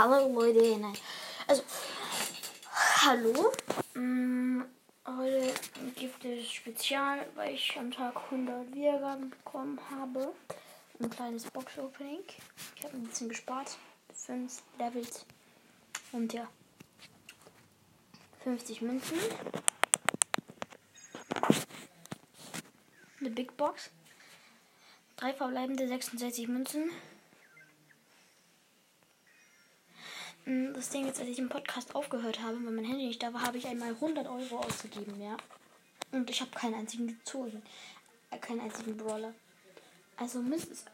hallo Leute. Nein. Also, hallo. Mm, heute gibt es Spezial, weil ich am Tag 100 Wiedergaben bekommen habe. Ein kleines Box-Opening. Ich habe ein bisschen gespart. 5 Levels. Und ja. 50 Münzen. Eine Big Box. Drei verbleibende 66 Münzen. Das Ding ist, als ich im Podcast aufgehört habe, weil mein Handy nicht da war, habe ich einmal 100 Euro ausgegeben, ja. Und ich habe keinen einzigen Zogen. Äh, keinen einzigen Brawler. Also müsste es.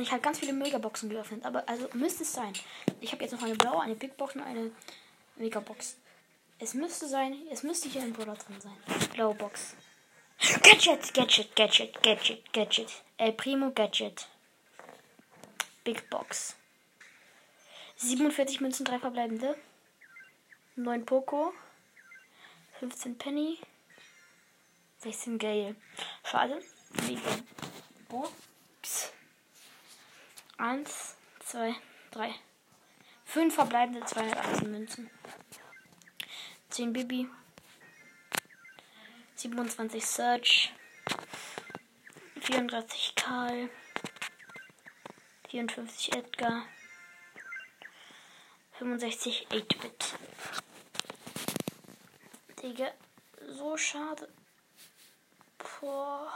Ich habe ganz viele Megaboxen geöffnet, aber also müsste es sein. Ich habe jetzt noch eine blaue, eine Big Box und eine Megabox. Es müsste sein, es müsste hier ein Brawler drin sein. Blaue Box. Gadget, Gadget, Gadget, Gadget, Gadget. El Primo Gadget. Big Box. 47 Münzen, 3 verbleibende. 9 Poco. 15 Penny. 16 Gale. Schade. Mega Box. 1, 2, 3. 5 verbleibende 218 Münzen. 10 Bibi. 27 Search. 34 Karl. 54 Edgar. 65 8-Bit. Digga, so schade. Boah.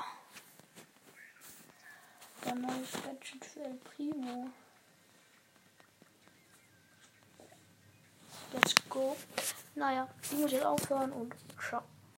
Der neue Gadget für El Primo. Let's go. Naja, ich muss jetzt aufhören und ciao.